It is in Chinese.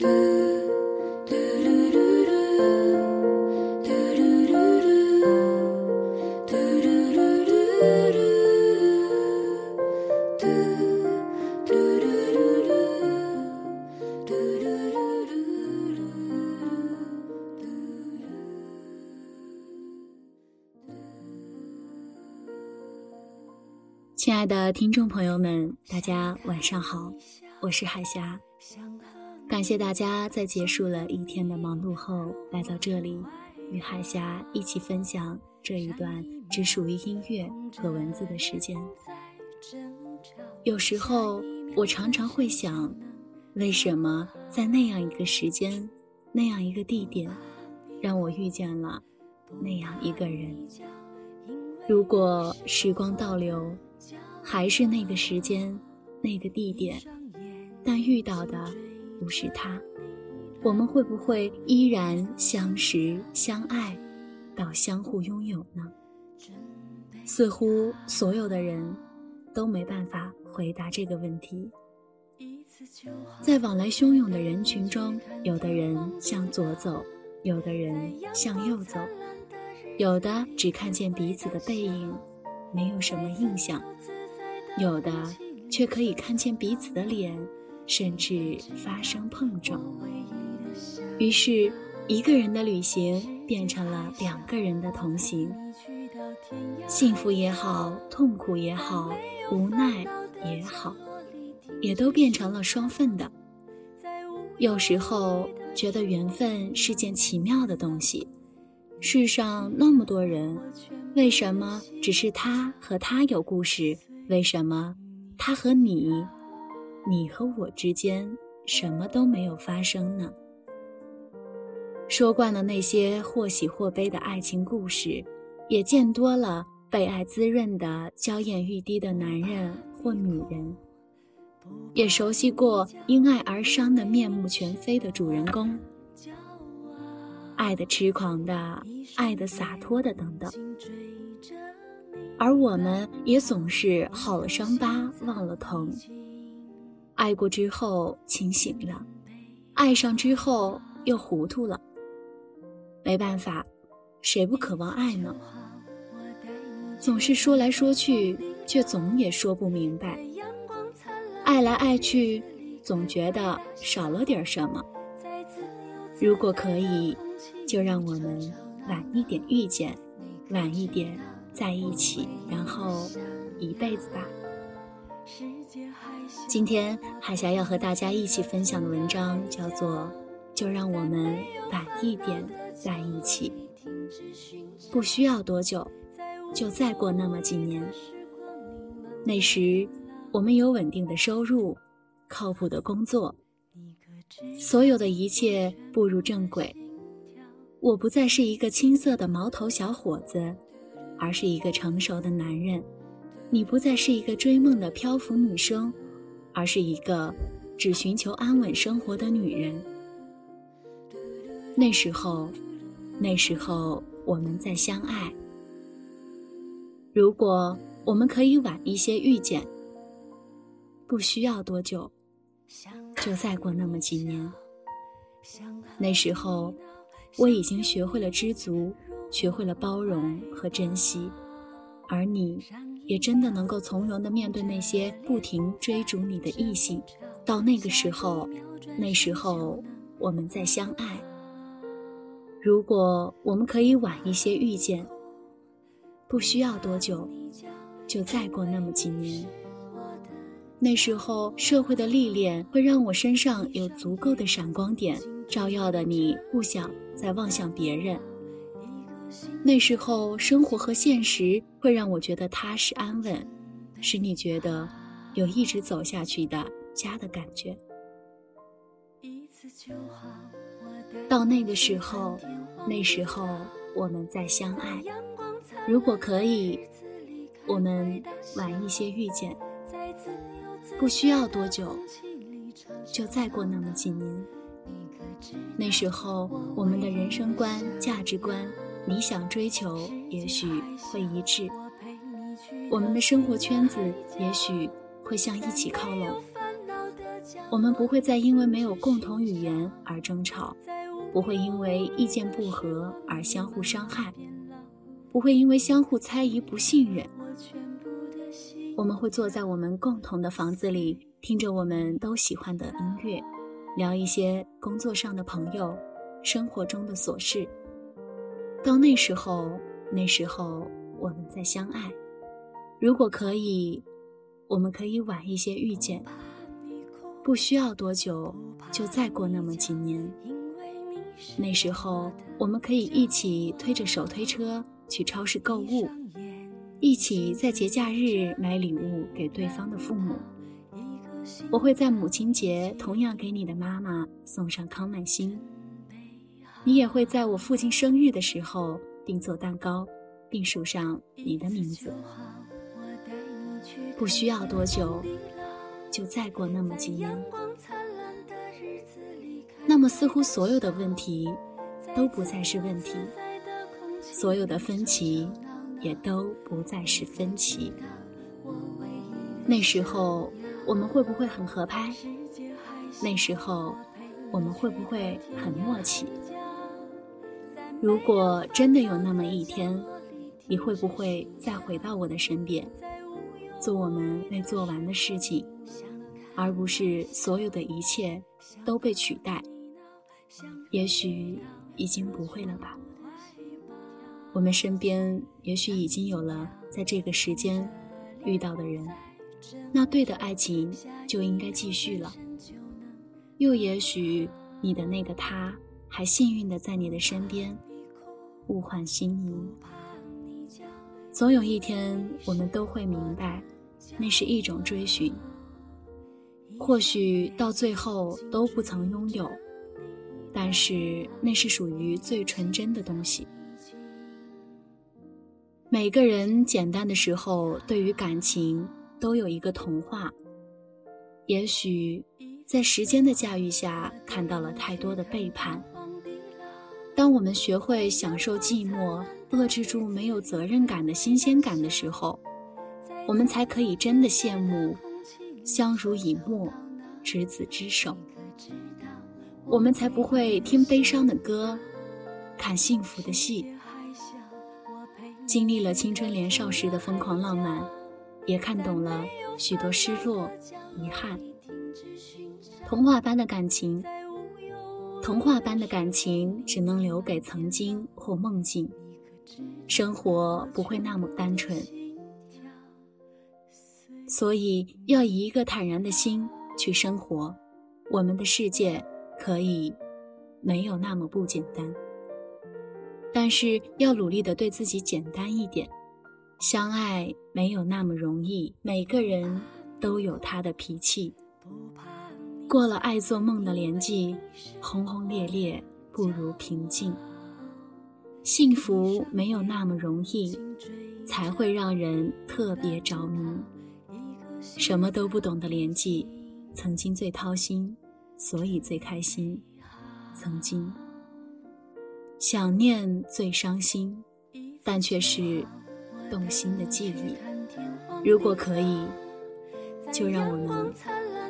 亲爱的听众朋友们，大家晚上好，我是海霞。感谢大家在结束了一天的忙碌后，来到这里，与海霞一起分享这一段只属于音乐和文字的时间。有时候，我常常会想，为什么在那样一个时间、那样一个地点，让我遇见了那样一个人？如果时光倒流。还是那个时间，那个地点，但遇到的不是他，我们会不会依然相识相爱，到相互拥有呢？似乎所有的人都没办法回答这个问题。在往来汹涌的人群中，有的人向左走，有的人向右走，有的只看见彼此的背影，没有什么印象。有的却可以看见彼此的脸，甚至发生碰撞。于是，一个人的旅行变成了两个人的同行。幸福也好，痛苦也好，无奈也好，也都变成了双份的。有时候觉得缘分是件奇妙的东西。世上那么多人，为什么只是他和他有故事？为什么他和你，你和我之间什么都没有发生呢？说惯了那些或喜或悲的爱情故事，也见多了被爱滋润的娇艳欲滴的男人或女人，也熟悉过因爱而伤的面目全非的主人公，爱的痴狂的，爱的洒脱的，等等。而我们也总是好了伤疤忘了疼，爱过之后清醒了，爱上之后又糊涂了。没办法，谁不渴望爱呢？总是说来说去，却总也说不明白。爱来爱去，总觉得少了点什么。如果可以，就让我们晚一点遇见，晚一点。在一起，然后一辈子吧。今天海霞要和大家一起分享的文章叫做《就让我们晚一点在一起》，不需要多久，就再过那么几年。那时，我们有稳定的收入，靠谱的工作，所有的一切步入正轨。我不再是一个青涩的毛头小伙子。而是一个成熟的男人，你不再是一个追梦的漂浮女生，而是一个只寻求安稳生活的女人。那时候，那时候我们在相爱。如果我们可以晚一些遇见，不需要多久，就再过那么几年。那时候，我已经学会了知足。学会了包容和珍惜，而你，也真的能够从容地面对那些不停追逐你的异性。到那个时候，那时候我们再相爱。如果我们可以晚一些遇见，不需要多久，就再过那么几年。那时候社会的历练会让我身上有足够的闪光点，照耀的你不想再望向别人。那时候，生活和现实会让我觉得踏实安稳，使你觉得有一直走下去的家的感觉。到那个时候，那时候我们再相爱。如果可以，我们晚一些遇见，不需要多久，就再过那么几年。那时候，我们的人生观、价值观。理想追求也许会一致，我们的生活圈子也许会向一起靠拢。我们不会再因为没有共同语言而争吵，不会因为意见不合而相互伤害，不会因为相互猜疑不信任。我们会坐在我们共同的房子里，听着我们都喜欢的音乐，聊一些工作上的朋友、生活中的琐事。到那时候，那时候我们再相爱。如果可以，我们可以晚一些遇见，不需要多久，就再过那么几年。那时候，我们可以一起推着手推车去超市购物。一起在节假日买礼物给对方的父母。我会在母亲节同样给你的妈妈送上康乃馨。你也会在我父亲生日的时候订做蛋糕，并署上你的名字。不需要多久，就再过那么几年。那么似乎所有的问题都不再是问题，所有的分歧。也都不再是分歧。那时候我们会不会很合拍？那时候我们会不会很默契？如果真的有那么一天，你会不会再回到我的身边，做我们未做完的事情，而不是所有的一切都被取代？也许已经不会了吧。我们身边也许已经有了在这个时间遇到的人，那对的爱情就应该继续了。又也许你的那个他还幸运的在你的身边，物换星移。总有一天我们都会明白，那是一种追寻。或许到最后都不曾拥有，但是那是属于最纯真的东西。每个人简单的时候，对于感情都有一个童话。也许在时间的驾驭下，看到了太多的背叛。当我们学会享受寂寞，遏制住没有责任感的新鲜感的时候，我们才可以真的羡慕相濡以沫、执子之手。我们才不会听悲伤的歌，看幸福的戏。经历了青春年少时的疯狂浪漫，也看懂了许多失落、遗憾。童话般的感情，童话般的感情只能留给曾经或梦境。生活不会那么单纯，所以要以一个坦然的心去生活。我们的世界可以没有那么不简单。但是要努力的对自己简单一点，相爱没有那么容易。每个人都有他的脾气，过了爱做梦的年纪，轰轰烈烈不如平静。幸福没有那么容易，才会让人特别着迷。什么都不懂的年纪，曾经最掏心，所以最开心。曾经。想念最伤心，但却是动心的记忆。如果可以，就让我们